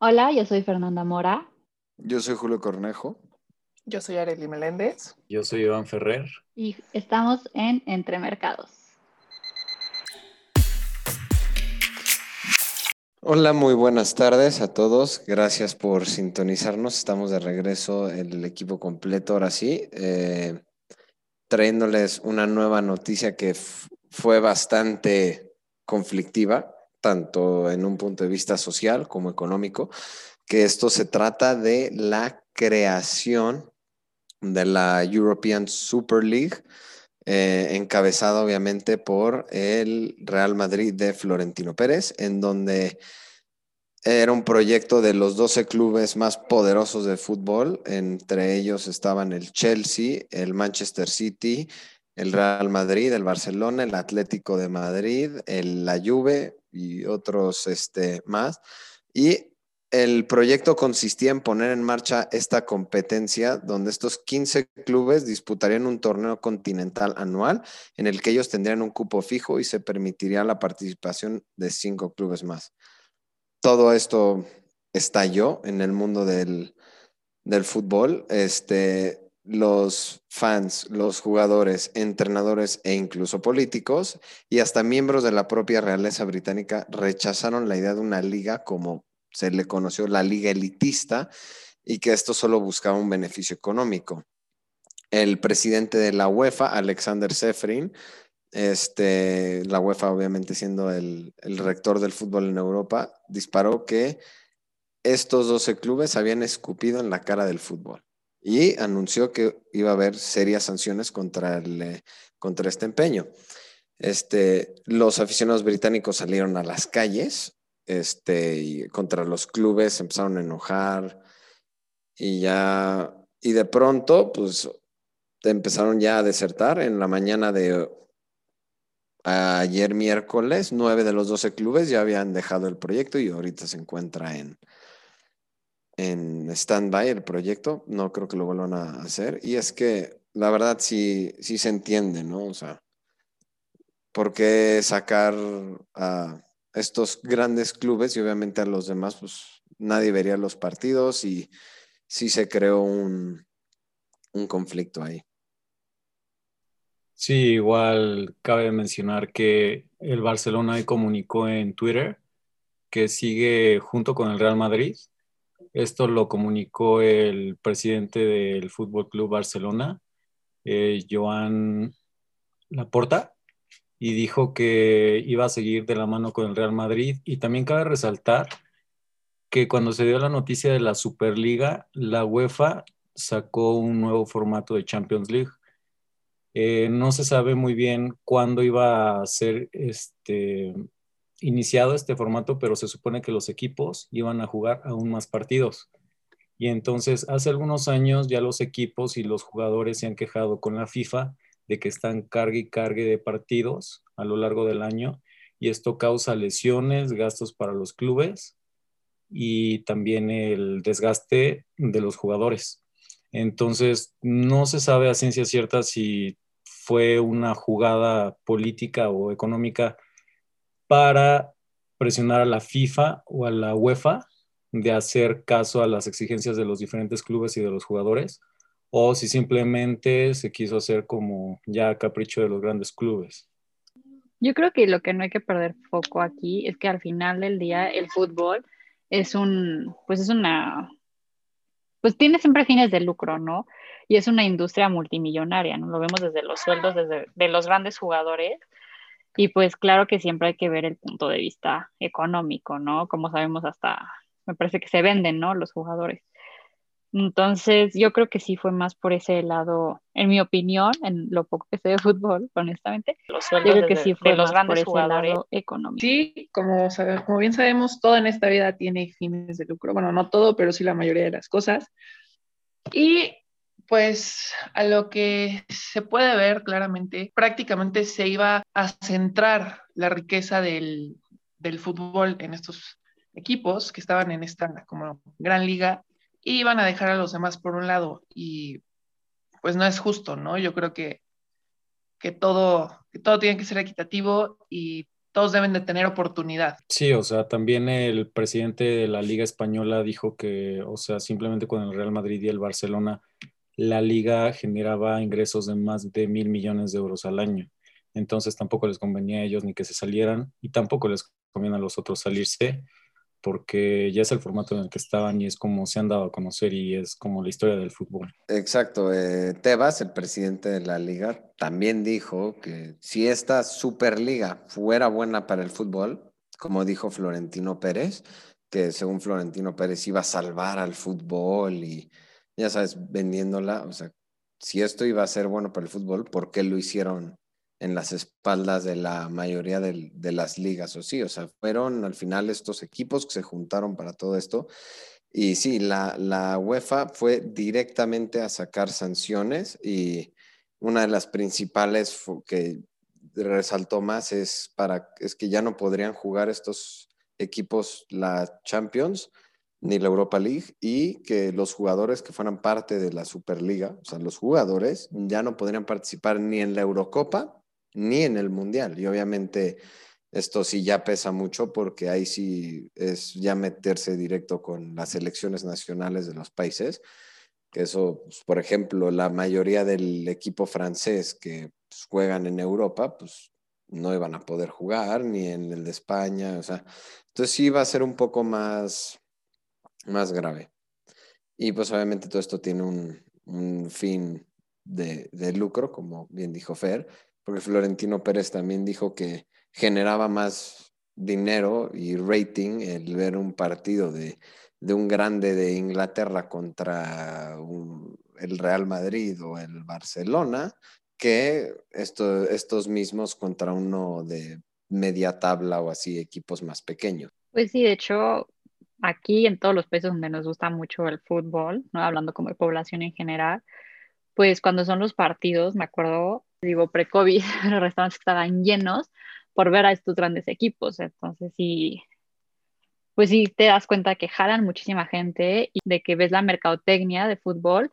Hola, yo soy Fernanda Mora. Yo soy Julio Cornejo. Yo soy Arely Meléndez. Yo soy Iván Ferrer. Y estamos en Entre Mercados. Hola, muy buenas tardes a todos. Gracias por sintonizarnos. Estamos de regreso, el equipo completo ahora sí, eh, trayéndoles una nueva noticia que fue bastante conflictiva tanto en un punto de vista social como económico, que esto se trata de la creación de la European Super League, eh, encabezada obviamente por el Real Madrid de Florentino Pérez, en donde era un proyecto de los 12 clubes más poderosos de fútbol, entre ellos estaban el Chelsea, el Manchester City, el Real Madrid, el Barcelona, el Atlético de Madrid, el, la Juve, y otros este, más. Y el proyecto consistía en poner en marcha esta competencia donde estos 15 clubes disputarían un torneo continental anual en el que ellos tendrían un cupo fijo y se permitiría la participación de cinco clubes más. Todo esto estalló en el mundo del, del fútbol. Este, los fans, los jugadores, entrenadores e incluso políticos y hasta miembros de la propia realeza británica rechazaron la idea de una liga como se le conoció la liga elitista y que esto solo buscaba un beneficio económico. El presidente de la UEFA, Alexander Seferin, este, la UEFA obviamente siendo el, rector del fútbol en Europa, disparó que estos 12 clubes habían escupido en la cara del fútbol y anunció que iba a haber serias sanciones contra, el, eh, contra este empeño. Este, los aficionados británicos salieron a las calles este, contra los clubes, empezaron a enojar y ya, y de pronto, pues empezaron ya a desertar. En la mañana de ayer miércoles, nueve de los doce clubes ya habían dejado el proyecto y ahorita se encuentra en, en stand-by el proyecto, no creo que lo vuelvan a hacer. Y es que la verdad sí, sí se entiende, ¿no? O sea, ¿por qué sacar a estos grandes clubes y obviamente a los demás, pues nadie vería los partidos y sí se creó un, un conflicto ahí. Sí, igual cabe mencionar que el Barcelona comunicó en Twitter que sigue junto con el Real Madrid esto lo comunicó el presidente del Fútbol Club Barcelona, eh, Joan Laporta, y dijo que iba a seguir de la mano con el Real Madrid. Y también cabe resaltar que cuando se dio la noticia de la Superliga, la UEFA sacó un nuevo formato de Champions League. Eh, no se sabe muy bien cuándo iba a ser este, iniciado este formato, pero se supone que los equipos iban a jugar aún más partidos. Y entonces, hace algunos años ya los equipos y los jugadores se han quejado con la FIFA de que están cargue y cargue de partidos a lo largo del año y esto causa lesiones, gastos para los clubes y también el desgaste de los jugadores. Entonces, no se sabe a ciencia cierta si fue una jugada política o económica para presionar a la FIFA o a la UEFA de hacer caso a las exigencias de los diferentes clubes y de los jugadores, o si simplemente se quiso hacer como ya capricho de los grandes clubes. Yo creo que lo que no hay que perder foco aquí es que al final del día el fútbol es un, pues es una, pues tiene siempre fines de lucro, ¿no? Y es una industria multimillonaria, ¿no? Lo vemos desde los sueldos desde, de los grandes jugadores y pues claro que siempre hay que ver el punto de vista económico, ¿no? Como sabemos hasta, me parece que se venden, ¿no? Los jugadores. Entonces, yo creo que sí fue más por ese lado, en mi opinión, en lo poco que sé de fútbol, honestamente. Los sueldos yo creo que sí fue los grandes por jugadores económicos. Sí, como, como bien sabemos, todo en esta vida tiene fines de lucro. Bueno, no todo, pero sí la mayoría de las cosas. Y pues a lo que se puede ver claramente, prácticamente se iba a centrar la riqueza del, fútbol en estos equipos que estaban en esta como gran liga y iban a dejar a los demás por un lado y pues no es justo, ¿no? Yo creo que, que, todo, que todo tiene que ser equitativo y todos deben de tener oportunidad. Sí, o sea, también el presidente de la Liga Española dijo que, o sea, simplemente con el Real Madrid y el Barcelona, la liga generaba ingresos de más de mil millones de euros al año. Entonces tampoco les convenía a ellos ni que se salieran y tampoco les conviene a los otros salirse porque ya es el formato en el que estaban y es como se han dado a conocer y es como la historia del fútbol. Exacto. Eh, Tebas, el presidente de la liga, también dijo que si esta Superliga fuera buena para el fútbol, como dijo Florentino Pérez, que según Florentino Pérez iba a salvar al fútbol y ya sabes, vendiéndola, o sea, si esto iba a ser bueno para el fútbol, ¿por qué lo hicieron en las espaldas de la mayoría de, las ligas, o sí, o sea, fueron al final estos equipos que se juntaron para todo esto. Y sí, la, la UEFA fue directamente a sacar sanciones y una de las principales que resaltó más es, para, es que ya no podrían jugar estos equipos la Champions ni la Europa League y que los jugadores que fueran parte de la Superliga, o sea, los jugadores ya no podrían participar ni en la Eurocopa ni en el Mundial. Y obviamente esto sí ya pesa mucho porque ahí sí es ya meterse directo con las elecciones nacionales de los países. Eso, pues, por ejemplo, la mayoría del equipo francés que pues, juegan en Europa, pues no iban a poder jugar, ni en el de España, o sea, entonces sí va a ser un poco más, más grave. Y pues obviamente todo esto tiene un, fin de, de, lucro, como bien dijo Fer, porque Florentino Pérez también dijo que generaba más dinero y rating el ver un partido de, un grande de Inglaterra contra el Real Madrid o el Barcelona que estos mismos contra uno de media tabla o así, equipos más pequeños. Pues sí, de hecho, aquí en todos los países donde nos gusta mucho el fútbol, ¿no? hablando como de población en general, pues cuando son los partidos, me acuerdo, digo, pre-COVID, los restaurantes estaban llenos por ver a estos grandes equipos. Entonces, sí, pues sí te das cuenta que jalan muchísima gente y de que ves la mercadotecnia de fútbol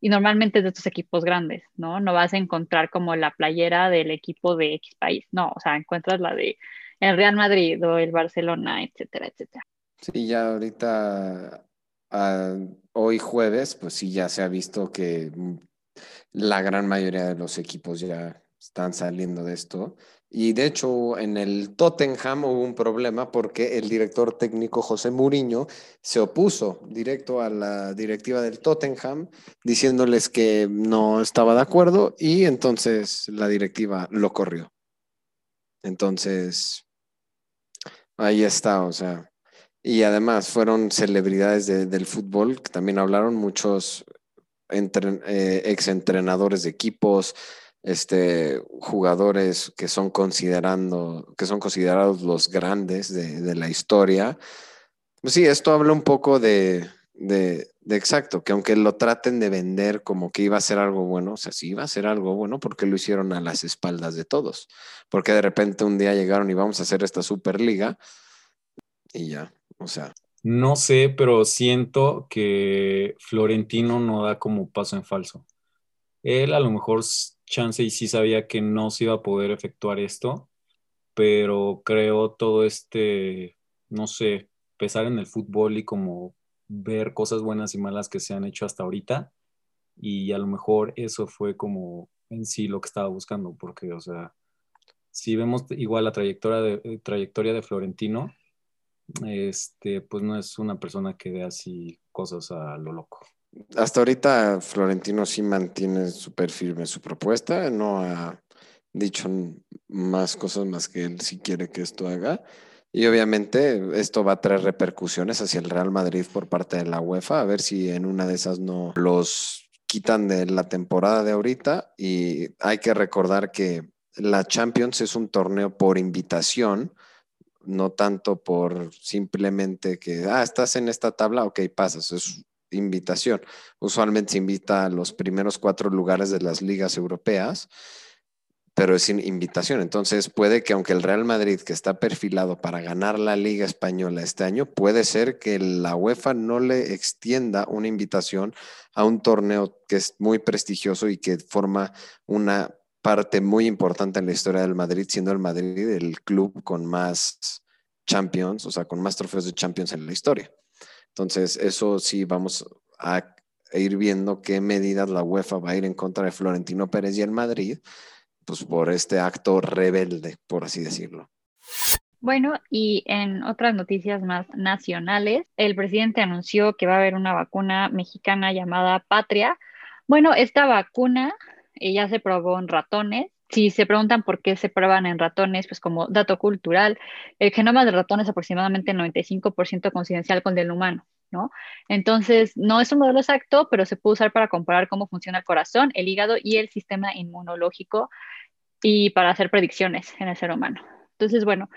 y normalmente es de estos equipos grandes, ¿no? No vas a encontrar como la playera del equipo de X país, no, o sea, encuentras la de el Real Madrid o el Barcelona, etcétera, etcétera. Sí, ya ahorita, ah, hoy jueves, pues sí, ya se ha visto que la gran mayoría de los equipos ya están saliendo de esto. Y de hecho, en el Tottenham hubo un problema porque el director técnico José Mourinho se opuso directo a la directiva del Tottenham diciéndoles que no estaba de acuerdo y entonces la directiva lo corrió. Entonces, ahí está, o sea. Y además fueron celebridades del fútbol que también hablaron, muchos entre, eh, exentrenadores de equipos, este, jugadores que son, considerando, que son considerados los grandes de, la historia. Pues sí, esto habla un poco de, de, exacto, que aunque lo traten de vender como que iba a ser algo bueno, o sea, sí iba a ser algo bueno porque lo hicieron a las espaldas de todos. Porque de repente un día llegaron y vamos a hacer esta Superliga y ya, o sea. No sé, pero siento que Florentino no da como paso en falso. Él a lo mejor chance y sí sabía que no se iba a poder efectuar esto, pero creo todo este, no sé, pesar en el fútbol y como ver cosas buenas y malas que se han hecho hasta ahorita. Y a lo mejor eso fue como en sí lo que estaba buscando, porque, o sea, si vemos igual la trayectoria de, trayectoria de Florentino, este, pues no es una persona que ve así cosas a lo loco. Hasta ahorita Florentino sí mantiene súper firme su propuesta, no ha dicho más cosas más que él si quiere que esto haga. Y obviamente esto va a traer repercusiones hacia el Real Madrid por parte de la UEFA, a ver si en una de esas no los quitan de la temporada de ahorita. Y hay que recordar que la Champions es un torneo por invitación, no tanto por simplemente que, ah, estás en esta tabla, ok, pasas. Es invitación. Usualmente se invita a los primeros cuatro lugares de las ligas europeas, pero es invitación. Entonces puede que aunque el Real Madrid, que está perfilado para ganar la Liga Española este año, puede ser que la UEFA no le extienda una invitación a un torneo que es muy prestigioso y que forma una parte muy importante en la historia del Madrid, siendo el Madrid el club con más champions, o sea, con más trofeos de champions en la historia. Entonces, eso sí vamos a ir viendo qué medidas la UEFA va a ir en contra de Florentino Pérez y el Madrid, pues por este acto rebelde, por así decirlo. Bueno, y en otras noticias más nacionales, el presidente anunció que va a haber una vacuna mexicana llamada Patria. Bueno, esta vacuna ya se probó en ratones. Si se preguntan por qué se prueban en ratones, pues como dato cultural, el genoma del ratón es aproximadamente 95% coincidencial con el humano, ¿no? Entonces, no es un modelo exacto, pero se puede usar para comparar cómo funciona el corazón, el hígado y el sistema inmunológico y para hacer predicciones en el ser humano. Entonces, bueno,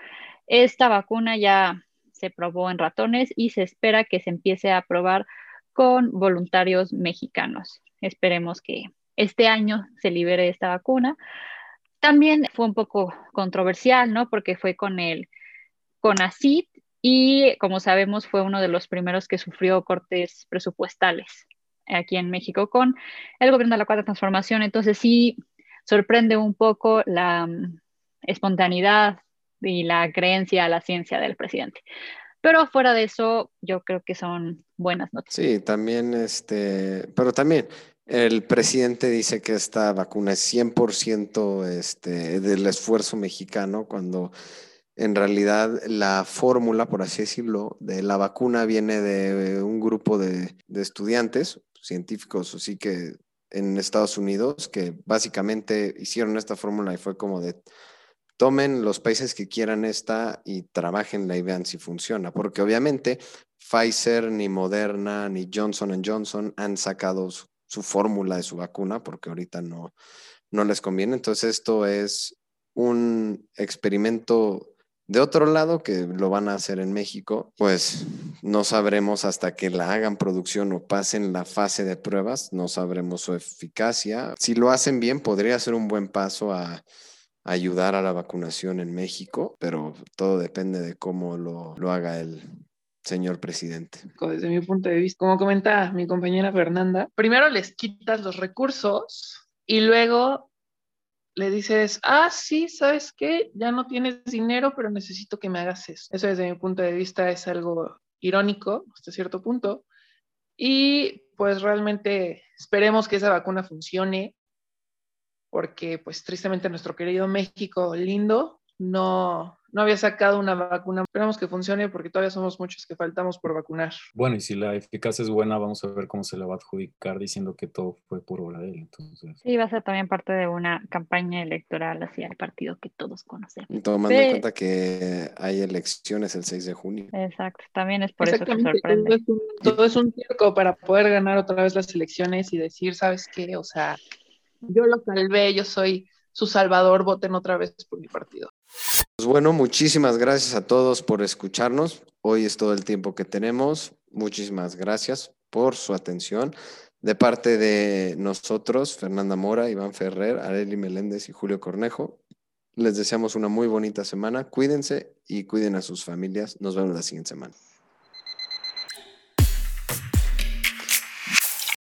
esta vacuna ya se probó en ratones y se espera que se empiece a probar con voluntarios mexicanos. Esperemos que este año se libere esta vacuna. También fue un poco controversial, ¿no? Porque fue con el CONACIT y como sabemos fue uno de los primeros que sufrió cortes presupuestales aquí en México con el gobierno de la Cuarta Transformación. Entonces sí sorprende un poco la mm, espontaneidad y la creencia a la ciencia del presidente. Pero fuera de eso, yo creo que son buenas noticias. Sí, también, este, pero también el presidente dice que esta vacuna es 100% este, del esfuerzo mexicano, cuando en realidad la fórmula, por así decirlo, de la vacuna viene de un grupo de, estudiantes, científicos, así que en Estados Unidos, que básicamente hicieron esta fórmula y fue como de tomen los países que quieran esta y trabajenla y vean si funciona, porque obviamente Pfizer, ni Moderna, ni Johnson Johnson han sacado su, fórmula de su vacuna porque ahorita no, no les conviene. Entonces esto es un experimento de otro lado que lo van a hacer en México, pues no sabremos hasta que la hagan producción o pasen la fase de pruebas, no sabremos su eficacia. Si lo hacen bien, podría ser un buen paso a ayudar a la vacunación en México, pero todo depende de cómo lo, lo haga el señor presidente. Desde mi punto de vista, como comenta mi compañera Fernanda, primero les quitas los recursos y luego le dices, ah, sí, ¿sabes qué? Ya no tienes dinero, pero necesito que me hagas eso. Eso desde mi punto de vista es algo irónico hasta cierto punto. Y pues realmente esperemos que esa vacuna funcione porque pues tristemente nuestro querido México lindo no, no había sacado una vacuna. Esperamos que funcione porque todavía somos muchos que faltamos por vacunar. Bueno, y si la eficacia es buena, vamos a ver cómo se la va a adjudicar diciendo que todo fue por obra de él. Entonces... Sí, va a ser también parte de una campaña electoral hacia el partido que todos conocemos. Y tomando en cuenta que hay elecciones el 6 de junio. Exacto, también es por eso que sorprende. Todo es, un, todo es un circo para poder ganar otra vez las elecciones y decir, ¿sabes qué? O sea, yo lo salvé, yo soy su salvador, voten otra vez por mi partido. Pues bueno, muchísimas gracias a todos por escucharnos. Hoy es todo el tiempo que tenemos. Muchísimas gracias por su atención. De parte de nosotros, Fernanda Mora, Iván Ferrer, Areli Meléndez y Julio Cornejo, les deseamos una muy bonita semana. Cuídense y cuiden a sus familias. Nos vemos la siguiente semana.